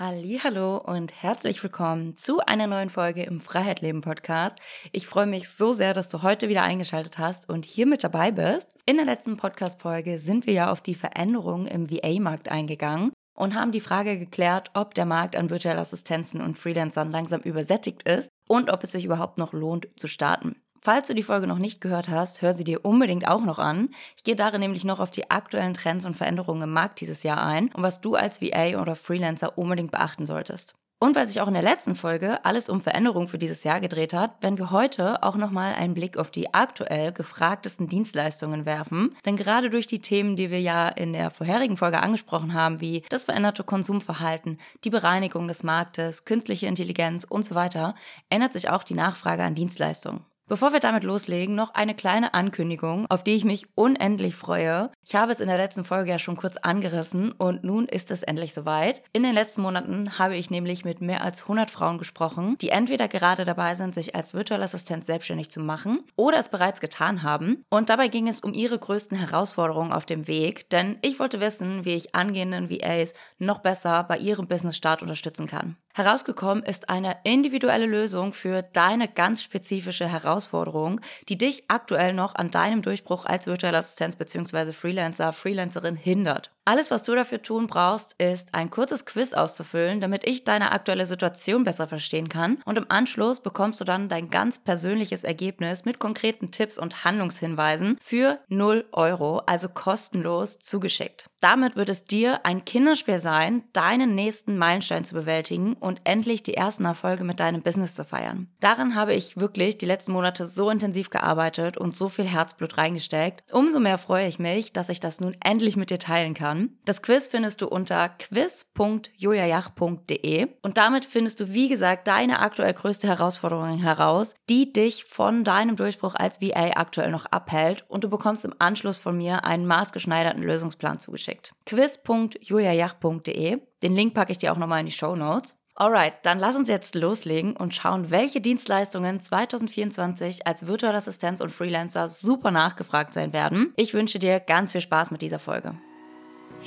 Hallo und herzlich willkommen zu einer neuen Folge im Freiheit Podcast. Ich freue mich so sehr, dass du heute wieder eingeschaltet hast und hier mit dabei bist. In der letzten Podcast Folge sind wir ja auf die Veränderungen im VA Markt eingegangen und haben die Frage geklärt, ob der Markt an virtuellen Assistenzen und Freelancern langsam übersättigt ist und ob es sich überhaupt noch lohnt zu starten. Falls du die Folge noch nicht gehört hast, hör sie dir unbedingt auch noch an. Ich gehe darin nämlich noch auf die aktuellen Trends und Veränderungen im Markt dieses Jahr ein und was du als VA oder Freelancer unbedingt beachten solltest. Und weil sich auch in der letzten Folge alles um Veränderungen für dieses Jahr gedreht hat, werden wir heute auch nochmal einen Blick auf die aktuell gefragtesten Dienstleistungen werfen. Denn gerade durch die Themen, die wir ja in der vorherigen Folge angesprochen haben, wie das veränderte Konsumverhalten, die Bereinigung des Marktes, künstliche Intelligenz und so weiter, ändert sich auch die Nachfrage an Dienstleistungen. Bevor wir damit loslegen, noch eine kleine Ankündigung, auf die ich mich unendlich freue. Ich habe es in der letzten Folge ja schon kurz angerissen und nun ist es endlich soweit. In den letzten Monaten habe ich nämlich mit mehr als 100 Frauen gesprochen, die entweder gerade dabei sind, sich als virtuelle Assistent selbstständig zu machen oder es bereits getan haben. Und dabei ging es um ihre größten Herausforderungen auf dem Weg, denn ich wollte wissen, wie ich angehenden VAs noch besser bei ihrem Business-Start unterstützen kann. Herausgekommen ist eine individuelle Lösung für deine ganz spezifische Herausforderung, die dich aktuell noch an deinem Durchbruch als virtuelle Assistenz bzw. Freelancer, Freelancerin hindert. Alles, was du dafür tun brauchst, ist ein kurzes Quiz auszufüllen, damit ich deine aktuelle Situation besser verstehen kann. Und im Anschluss bekommst du dann dein ganz persönliches Ergebnis mit konkreten Tipps und Handlungshinweisen für 0 Euro, also kostenlos, zugeschickt. Damit wird es dir ein Kinderspiel sein, deinen nächsten Meilenstein zu bewältigen und endlich die ersten Erfolge mit deinem Business zu feiern. Darin habe ich wirklich die letzten Monate so intensiv gearbeitet und so viel Herzblut reingesteckt. Umso mehr freue ich mich, dass ich das nun endlich mit dir teilen kann an. Das Quiz findest du unter quiz.jojajach.de und damit findest du, wie gesagt, deine aktuell größte Herausforderung heraus, die dich von deinem Durchbruch als VA aktuell noch abhält und du bekommst im Anschluss von mir einen maßgeschneiderten Lösungsplan zugeschickt. quiz.juliajach.de. Den Link packe ich dir auch nochmal in die Show Notes. Alright, dann lass uns jetzt loslegen und schauen, welche Dienstleistungen 2024 als virtuelle Assistenz und Freelancer super nachgefragt sein werden. Ich wünsche dir ganz viel Spaß mit dieser Folge.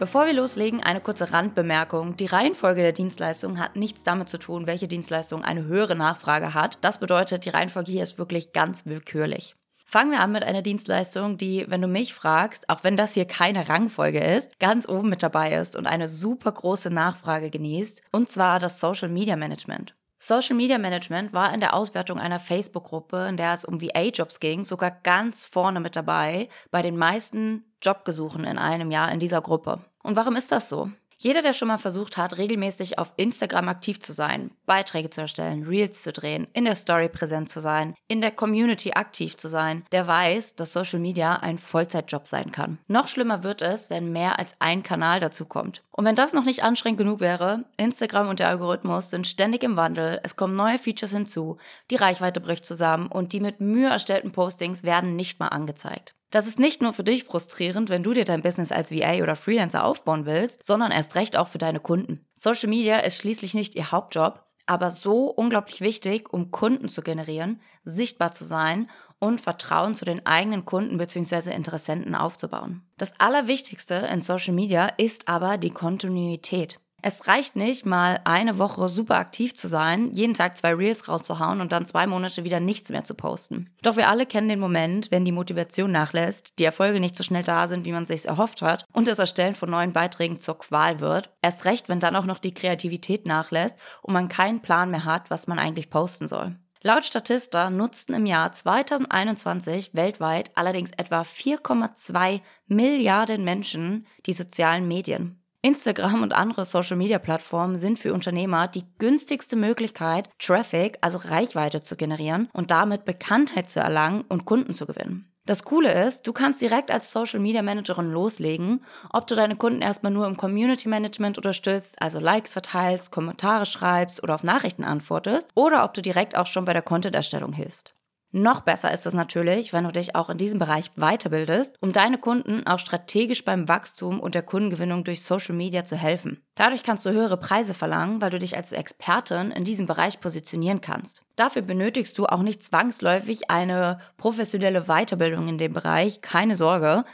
Bevor wir loslegen, eine kurze Randbemerkung. Die Reihenfolge der Dienstleistung hat nichts damit zu tun, welche Dienstleistung eine höhere Nachfrage hat. Das bedeutet, die Reihenfolge hier ist wirklich ganz willkürlich. Fangen wir an mit einer Dienstleistung, die, wenn du mich fragst, auch wenn das hier keine Rangfolge ist, ganz oben mit dabei ist und eine super große Nachfrage genießt, und zwar das Social Media Management. Social Media Management war in der Auswertung einer Facebook-Gruppe, in der es um VA-Jobs ging, sogar ganz vorne mit dabei bei den meisten Jobgesuchen in einem Jahr in dieser Gruppe. Und warum ist das so? Jeder, der schon mal versucht hat, regelmäßig auf Instagram aktiv zu sein, Beiträge zu erstellen, Reels zu drehen, in der Story präsent zu sein, in der Community aktiv zu sein, der weiß, dass Social Media ein Vollzeitjob sein kann. Noch schlimmer wird es, wenn mehr als ein Kanal dazu kommt. Und wenn das noch nicht anstrengend genug wäre, Instagram und der Algorithmus sind ständig im Wandel, es kommen neue Features hinzu, die Reichweite bricht zusammen und die mit Mühe erstellten Postings werden nicht mal angezeigt. Das ist nicht nur für dich frustrierend, wenn du dir dein Business als VA oder Freelancer aufbauen willst, sondern erst recht auch für deine Kunden. Social Media ist schließlich nicht ihr Hauptjob, aber so unglaublich wichtig, um Kunden zu generieren, sichtbar zu sein und Vertrauen zu den eigenen Kunden bzw. Interessenten aufzubauen. Das Allerwichtigste in Social Media ist aber die Kontinuität. Es reicht nicht, mal eine Woche super aktiv zu sein, jeden Tag zwei Reels rauszuhauen und dann zwei Monate wieder nichts mehr zu posten. Doch wir alle kennen den Moment, wenn die Motivation nachlässt, die Erfolge nicht so schnell da sind, wie man sich erhofft hat und das Erstellen von neuen Beiträgen zur Qual wird. Erst recht, wenn dann auch noch die Kreativität nachlässt und man keinen Plan mehr hat, was man eigentlich posten soll. Laut Statista nutzten im Jahr 2021 weltweit allerdings etwa 4,2 Milliarden Menschen die sozialen Medien. Instagram und andere Social-Media-Plattformen sind für Unternehmer die günstigste Möglichkeit, Traffic, also Reichweite zu generieren und damit Bekanntheit zu erlangen und Kunden zu gewinnen. Das Coole ist, du kannst direkt als Social Media Managerin loslegen, ob du deine Kunden erstmal nur im Community Management unterstützt, also Likes verteilst, Kommentare schreibst oder auf Nachrichten antwortest, oder ob du direkt auch schon bei der Content-Erstellung hilfst. Noch besser ist es natürlich, wenn du dich auch in diesem Bereich weiterbildest, um deine Kunden auch strategisch beim Wachstum und der Kundengewinnung durch Social Media zu helfen. Dadurch kannst du höhere Preise verlangen, weil du dich als Expertin in diesem Bereich positionieren kannst. Dafür benötigst du auch nicht zwangsläufig eine professionelle Weiterbildung in dem Bereich, keine Sorge.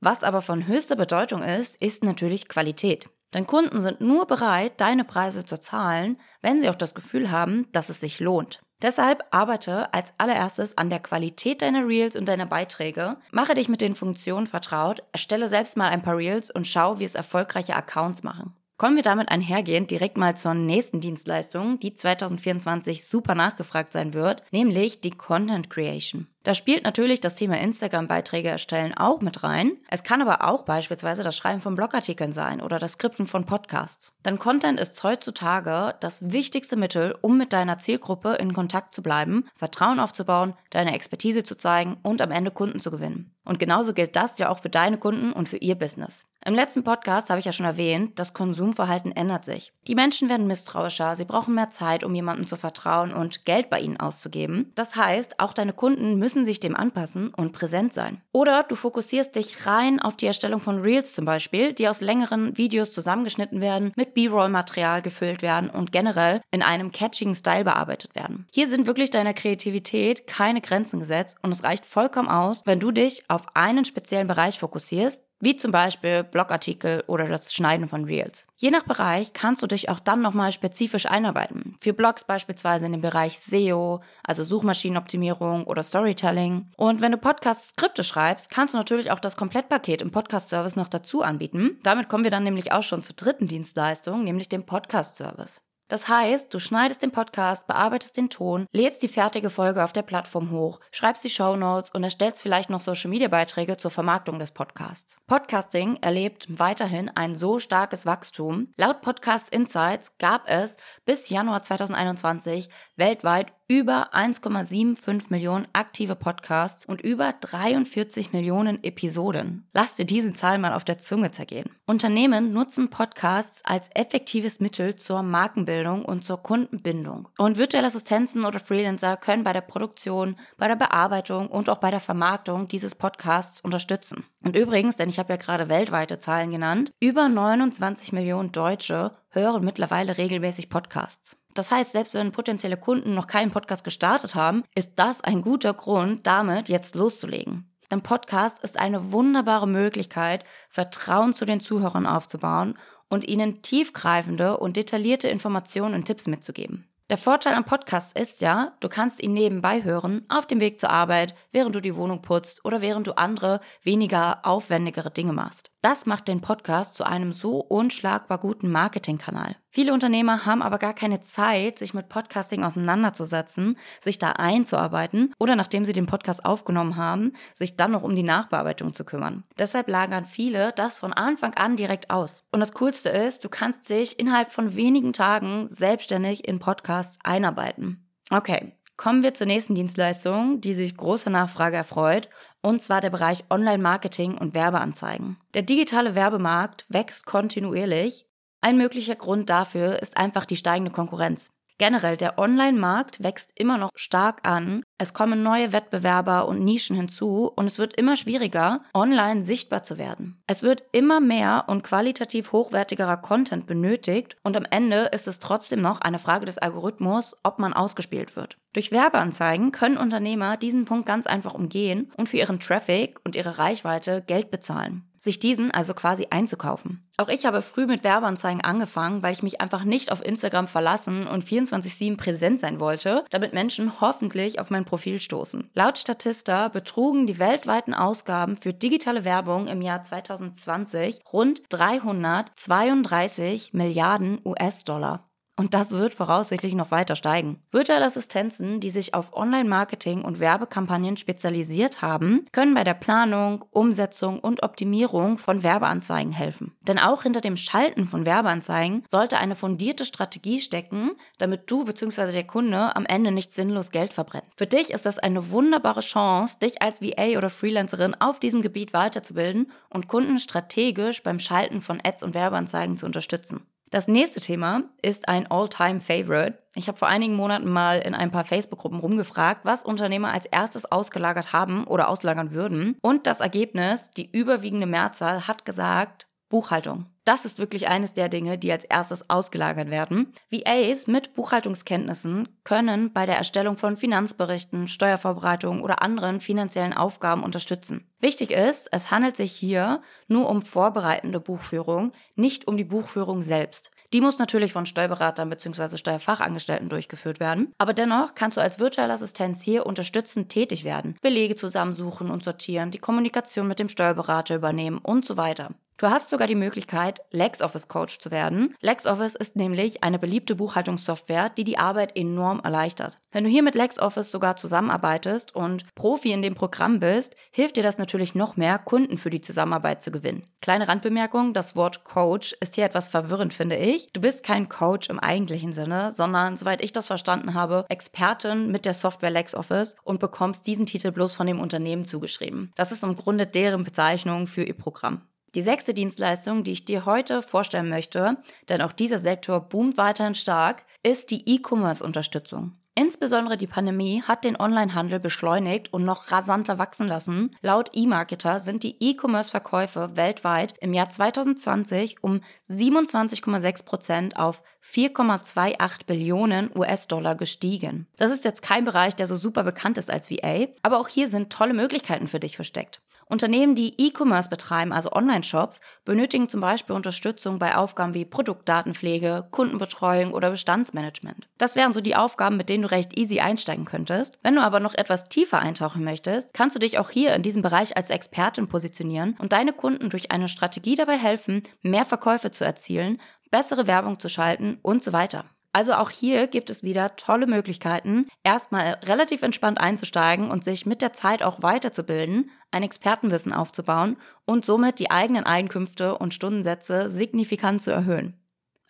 Was aber von höchster Bedeutung ist, ist natürlich Qualität. Denn Kunden sind nur bereit, deine Preise zu zahlen, wenn sie auch das Gefühl haben, dass es sich lohnt. Deshalb arbeite als allererstes an der Qualität deiner Reels und deiner Beiträge, mache dich mit den Funktionen vertraut, erstelle selbst mal ein paar Reels und schau, wie es erfolgreiche Accounts machen. Kommen wir damit einhergehend direkt mal zur nächsten Dienstleistung, die 2024 super nachgefragt sein wird, nämlich die Content Creation. Da spielt natürlich das Thema Instagram-Beiträge erstellen auch mit rein. Es kann aber auch beispielsweise das Schreiben von Blogartikeln sein oder das Skripten von Podcasts. Denn Content ist heutzutage das wichtigste Mittel, um mit deiner Zielgruppe in Kontakt zu bleiben, Vertrauen aufzubauen, deine Expertise zu zeigen und am Ende Kunden zu gewinnen. Und genauso gilt das ja auch für deine Kunden und für ihr Business. Im letzten Podcast habe ich ja schon erwähnt, das Konsumverhalten ändert sich. Die Menschen werden misstrauischer, sie brauchen mehr Zeit, um jemandem zu vertrauen und Geld bei ihnen auszugeben. Das heißt, auch deine Kunden müssen sich dem anpassen und präsent sein. Oder du fokussierst dich rein auf die Erstellung von Reels zum Beispiel, die aus längeren Videos zusammengeschnitten werden, mit B-Roll-Material gefüllt werden und generell in einem catchigen Style bearbeitet werden. Hier sind wirklich deiner Kreativität keine Grenzen gesetzt und es reicht vollkommen aus, wenn du dich auf einen speziellen Bereich fokussierst wie zum Beispiel Blogartikel oder das Schneiden von Reels. Je nach Bereich kannst du dich auch dann nochmal spezifisch einarbeiten. Für Blogs beispielsweise in dem Bereich SEO, also Suchmaschinenoptimierung oder Storytelling. Und wenn du Podcast-Skripte schreibst, kannst du natürlich auch das Komplettpaket im Podcast-Service noch dazu anbieten. Damit kommen wir dann nämlich auch schon zur dritten Dienstleistung, nämlich dem Podcast-Service. Das heißt, du schneidest den Podcast, bearbeitest den Ton, lädst die fertige Folge auf der Plattform hoch, schreibst die Show Notes und erstellst vielleicht noch Social Media Beiträge zur Vermarktung des Podcasts. Podcasting erlebt weiterhin ein so starkes Wachstum. Laut Podcast Insights gab es bis Januar 2021 weltweit über 1,75 Millionen aktive Podcasts und über 43 Millionen Episoden. Lass dir diese Zahl mal auf der Zunge zergehen. Unternehmen nutzen Podcasts als effektives Mittel zur Markenbildung und zur Kundenbindung. Und virtuelle Assistenzen oder Freelancer können bei der Produktion, bei der Bearbeitung und auch bei der Vermarktung dieses Podcasts unterstützen. Und übrigens, denn ich habe ja gerade weltweite Zahlen genannt, über 29 Millionen Deutsche hören mittlerweile regelmäßig Podcasts. Das heißt, selbst wenn potenzielle Kunden noch keinen Podcast gestartet haben, ist das ein guter Grund, damit jetzt loszulegen. Denn Podcast ist eine wunderbare Möglichkeit, Vertrauen zu den Zuhörern aufzubauen und ihnen tiefgreifende und detaillierte Informationen und Tipps mitzugeben. Der Vorteil am Podcast ist ja, du kannst ihn nebenbei hören, auf dem Weg zur Arbeit, während du die Wohnung putzt oder während du andere, weniger aufwendigere Dinge machst. Das macht den Podcast zu einem so unschlagbar guten Marketingkanal. Viele Unternehmer haben aber gar keine Zeit, sich mit Podcasting auseinanderzusetzen, sich da einzuarbeiten oder nachdem sie den Podcast aufgenommen haben, sich dann noch um die Nachbearbeitung zu kümmern. Deshalb lagern viele das von Anfang an direkt aus. Und das Coolste ist, du kannst dich innerhalb von wenigen Tagen selbstständig in Podcasts einarbeiten. Okay, Kommen wir zur nächsten Dienstleistung, die sich großer Nachfrage erfreut, und zwar der Bereich Online-Marketing und Werbeanzeigen. Der digitale Werbemarkt wächst kontinuierlich. Ein möglicher Grund dafür ist einfach die steigende Konkurrenz. Generell, der Online-Markt wächst immer noch stark an. Es kommen neue Wettbewerber und Nischen hinzu und es wird immer schwieriger, online sichtbar zu werden. Es wird immer mehr und qualitativ hochwertigerer Content benötigt und am Ende ist es trotzdem noch eine Frage des Algorithmus, ob man ausgespielt wird. Durch Werbeanzeigen können Unternehmer diesen Punkt ganz einfach umgehen und für ihren Traffic und ihre Reichweite Geld bezahlen sich diesen also quasi einzukaufen. Auch ich habe früh mit Werbeanzeigen angefangen, weil ich mich einfach nicht auf Instagram verlassen und 24/7 präsent sein wollte, damit Menschen hoffentlich auf mein Profil stoßen. Laut Statista betrugen die weltweiten Ausgaben für digitale Werbung im Jahr 2020 rund 332 Milliarden US-Dollar. Und das wird voraussichtlich noch weiter steigen. Virtuelle Assistenzen, die sich auf Online-Marketing und Werbekampagnen spezialisiert haben, können bei der Planung, Umsetzung und Optimierung von Werbeanzeigen helfen. Denn auch hinter dem Schalten von Werbeanzeigen sollte eine fundierte Strategie stecken, damit du bzw. der Kunde am Ende nicht sinnlos Geld verbrennt. Für dich ist das eine wunderbare Chance, dich als VA oder Freelancerin auf diesem Gebiet weiterzubilden und Kunden strategisch beim Schalten von Ads und Werbeanzeigen zu unterstützen. Das nächste Thema ist ein All-Time-Favorite. Ich habe vor einigen Monaten mal in ein paar Facebook-Gruppen rumgefragt, was Unternehmer als erstes ausgelagert haben oder auslagern würden. Und das Ergebnis, die überwiegende Mehrzahl, hat gesagt Buchhaltung. Das ist wirklich eines der Dinge, die als erstes ausgelagert werden. VAs mit Buchhaltungskenntnissen können bei der Erstellung von Finanzberichten, Steuervorbereitungen oder anderen finanziellen Aufgaben unterstützen. Wichtig ist, es handelt sich hier nur um vorbereitende Buchführung, nicht um die Buchführung selbst. Die muss natürlich von Steuerberatern bzw. Steuerfachangestellten durchgeführt werden. Aber dennoch kannst du als virtuelle Assistenz hier unterstützend tätig werden, Belege zusammensuchen und sortieren, die Kommunikation mit dem Steuerberater übernehmen und so weiter. Du hast sogar die Möglichkeit, LexOffice Coach zu werden. LexOffice ist nämlich eine beliebte Buchhaltungssoftware, die die Arbeit enorm erleichtert. Wenn du hier mit LexOffice sogar zusammenarbeitest und Profi in dem Programm bist, hilft dir das natürlich noch mehr, Kunden für die Zusammenarbeit zu gewinnen. Kleine Randbemerkung, das Wort Coach ist hier etwas verwirrend, finde ich. Du bist kein Coach im eigentlichen Sinne, sondern, soweit ich das verstanden habe, Expertin mit der Software LexOffice und bekommst diesen Titel bloß von dem Unternehmen zugeschrieben. Das ist im Grunde deren Bezeichnung für ihr Programm. Die sechste Dienstleistung, die ich dir heute vorstellen möchte, denn auch dieser Sektor boomt weiterhin stark, ist die E-Commerce-Unterstützung. Insbesondere die Pandemie hat den Onlinehandel beschleunigt und noch rasanter wachsen lassen. Laut eMarketer sind die E-Commerce-Verkäufe weltweit im Jahr 2020 um 27,6 Prozent auf 4,28 Billionen US-Dollar gestiegen. Das ist jetzt kein Bereich, der so super bekannt ist als VA, aber auch hier sind tolle Möglichkeiten für dich versteckt. Unternehmen, die E-Commerce betreiben, also Online-Shops, benötigen zum Beispiel Unterstützung bei Aufgaben wie Produktdatenpflege, Kundenbetreuung oder Bestandsmanagement. Das wären so die Aufgaben, mit denen du recht easy einsteigen könntest. Wenn du aber noch etwas tiefer eintauchen möchtest, kannst du dich auch hier in diesem Bereich als Expertin positionieren und deine Kunden durch eine Strategie dabei helfen, mehr Verkäufe zu erzielen, bessere Werbung zu schalten und so weiter. Also auch hier gibt es wieder tolle Möglichkeiten, erstmal relativ entspannt einzusteigen und sich mit der Zeit auch weiterzubilden, ein Expertenwissen aufzubauen und somit die eigenen Einkünfte und Stundensätze signifikant zu erhöhen.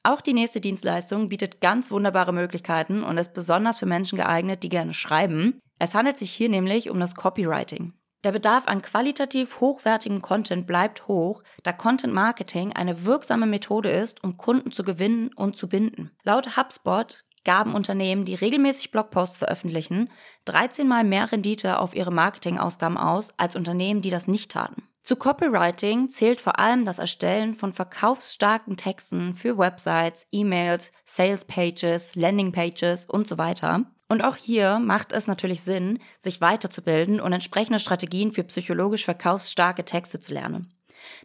Auch die nächste Dienstleistung bietet ganz wunderbare Möglichkeiten und ist besonders für Menschen geeignet, die gerne schreiben. Es handelt sich hier nämlich um das Copywriting. Der Bedarf an qualitativ hochwertigem Content bleibt hoch, da Content Marketing eine wirksame Methode ist, um Kunden zu gewinnen und zu binden. Laut HubSpot gaben Unternehmen, die regelmäßig Blogposts veröffentlichen, 13 mal mehr Rendite auf ihre Marketingausgaben aus als Unternehmen, die das nicht taten. Zu Copywriting zählt vor allem das Erstellen von verkaufsstarken Texten für Websites, E-Mails, Sales Pages, Landing Pages und so weiter. Und auch hier macht es natürlich Sinn, sich weiterzubilden und entsprechende Strategien für psychologisch verkaufsstarke Texte zu lernen.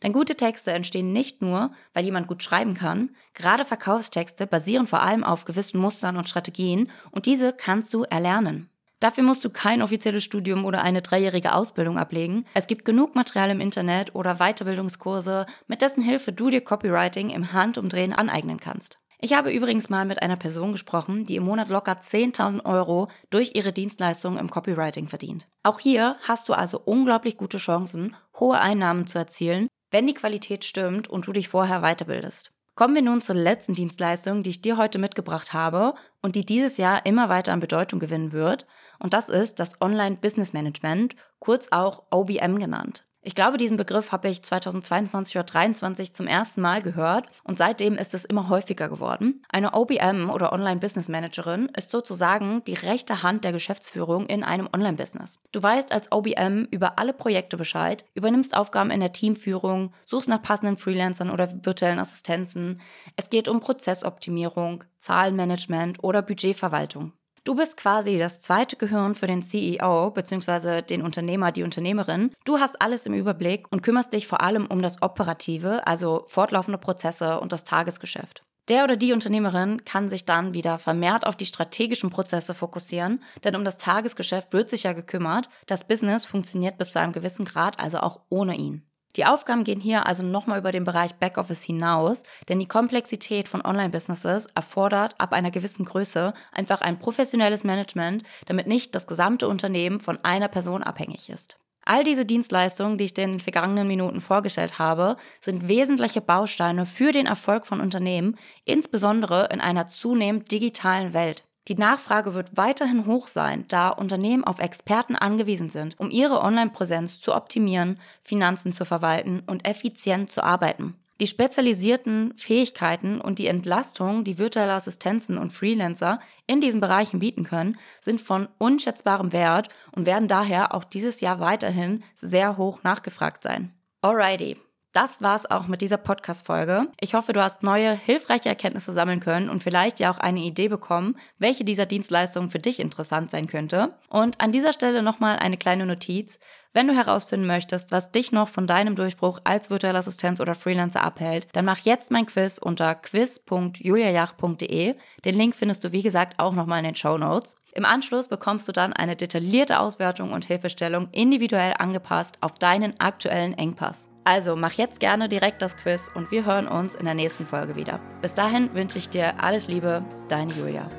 Denn gute Texte entstehen nicht nur, weil jemand gut schreiben kann. Gerade Verkaufstexte basieren vor allem auf gewissen Mustern und Strategien und diese kannst du erlernen. Dafür musst du kein offizielles Studium oder eine dreijährige Ausbildung ablegen. Es gibt genug Material im Internet oder Weiterbildungskurse, mit dessen Hilfe du dir Copywriting im Handumdrehen aneignen kannst. Ich habe übrigens mal mit einer Person gesprochen, die im Monat locker 10.000 Euro durch ihre Dienstleistungen im Copywriting verdient. Auch hier hast du also unglaublich gute Chancen, hohe Einnahmen zu erzielen, wenn die Qualität stimmt und du dich vorher weiterbildest. Kommen wir nun zur letzten Dienstleistung, die ich dir heute mitgebracht habe und die dieses Jahr immer weiter an Bedeutung gewinnen wird. Und das ist das Online Business Management, kurz auch OBM genannt. Ich glaube, diesen Begriff habe ich 2022 oder 2023 zum ersten Mal gehört und seitdem ist es immer häufiger geworden. Eine OBM oder Online Business Managerin ist sozusagen die rechte Hand der Geschäftsführung in einem Online-Business. Du weißt als OBM über alle Projekte Bescheid, übernimmst Aufgaben in der Teamführung, suchst nach passenden Freelancern oder virtuellen Assistenzen. Es geht um Prozessoptimierung, Zahlenmanagement oder Budgetverwaltung. Du bist quasi das zweite Gehirn für den CEO bzw. den Unternehmer, die Unternehmerin. Du hast alles im Überblick und kümmerst dich vor allem um das Operative, also fortlaufende Prozesse und das Tagesgeschäft. Der oder die Unternehmerin kann sich dann wieder vermehrt auf die strategischen Prozesse fokussieren, denn um das Tagesgeschäft wird sich ja gekümmert. Das Business funktioniert bis zu einem gewissen Grad also auch ohne ihn. Die Aufgaben gehen hier also nochmal über den Bereich Backoffice hinaus, denn die Komplexität von Online-Businesses erfordert ab einer gewissen Größe einfach ein professionelles Management, damit nicht das gesamte Unternehmen von einer Person abhängig ist. All diese Dienstleistungen, die ich dir in den vergangenen Minuten vorgestellt habe, sind wesentliche Bausteine für den Erfolg von Unternehmen, insbesondere in einer zunehmend digitalen Welt. Die Nachfrage wird weiterhin hoch sein, da Unternehmen auf Experten angewiesen sind, um ihre Online-Präsenz zu optimieren, Finanzen zu verwalten und effizient zu arbeiten. Die spezialisierten Fähigkeiten und die Entlastung, die virtuelle Assistenzen und Freelancer in diesen Bereichen bieten können, sind von unschätzbarem Wert und werden daher auch dieses Jahr weiterhin sehr hoch nachgefragt sein. Alrighty, das war's auch mit dieser Podcast-Folge. Ich hoffe, du hast neue, hilfreiche Erkenntnisse sammeln können und vielleicht ja auch eine Idee bekommen, welche dieser Dienstleistungen für dich interessant sein könnte. Und an dieser Stelle nochmal eine kleine Notiz. Wenn du herausfinden möchtest, was dich noch von deinem Durchbruch als virtuelle Assistenz oder Freelancer abhält, dann mach jetzt mein Quiz unter quiz.juliajach.de. Den Link findest du, wie gesagt, auch nochmal in den Show Notes. Im Anschluss bekommst du dann eine detaillierte Auswertung und Hilfestellung individuell angepasst auf deinen aktuellen Engpass. Also mach jetzt gerne direkt das Quiz und wir hören uns in der nächsten Folge wieder. Bis dahin wünsche ich dir alles Liebe, deine Julia.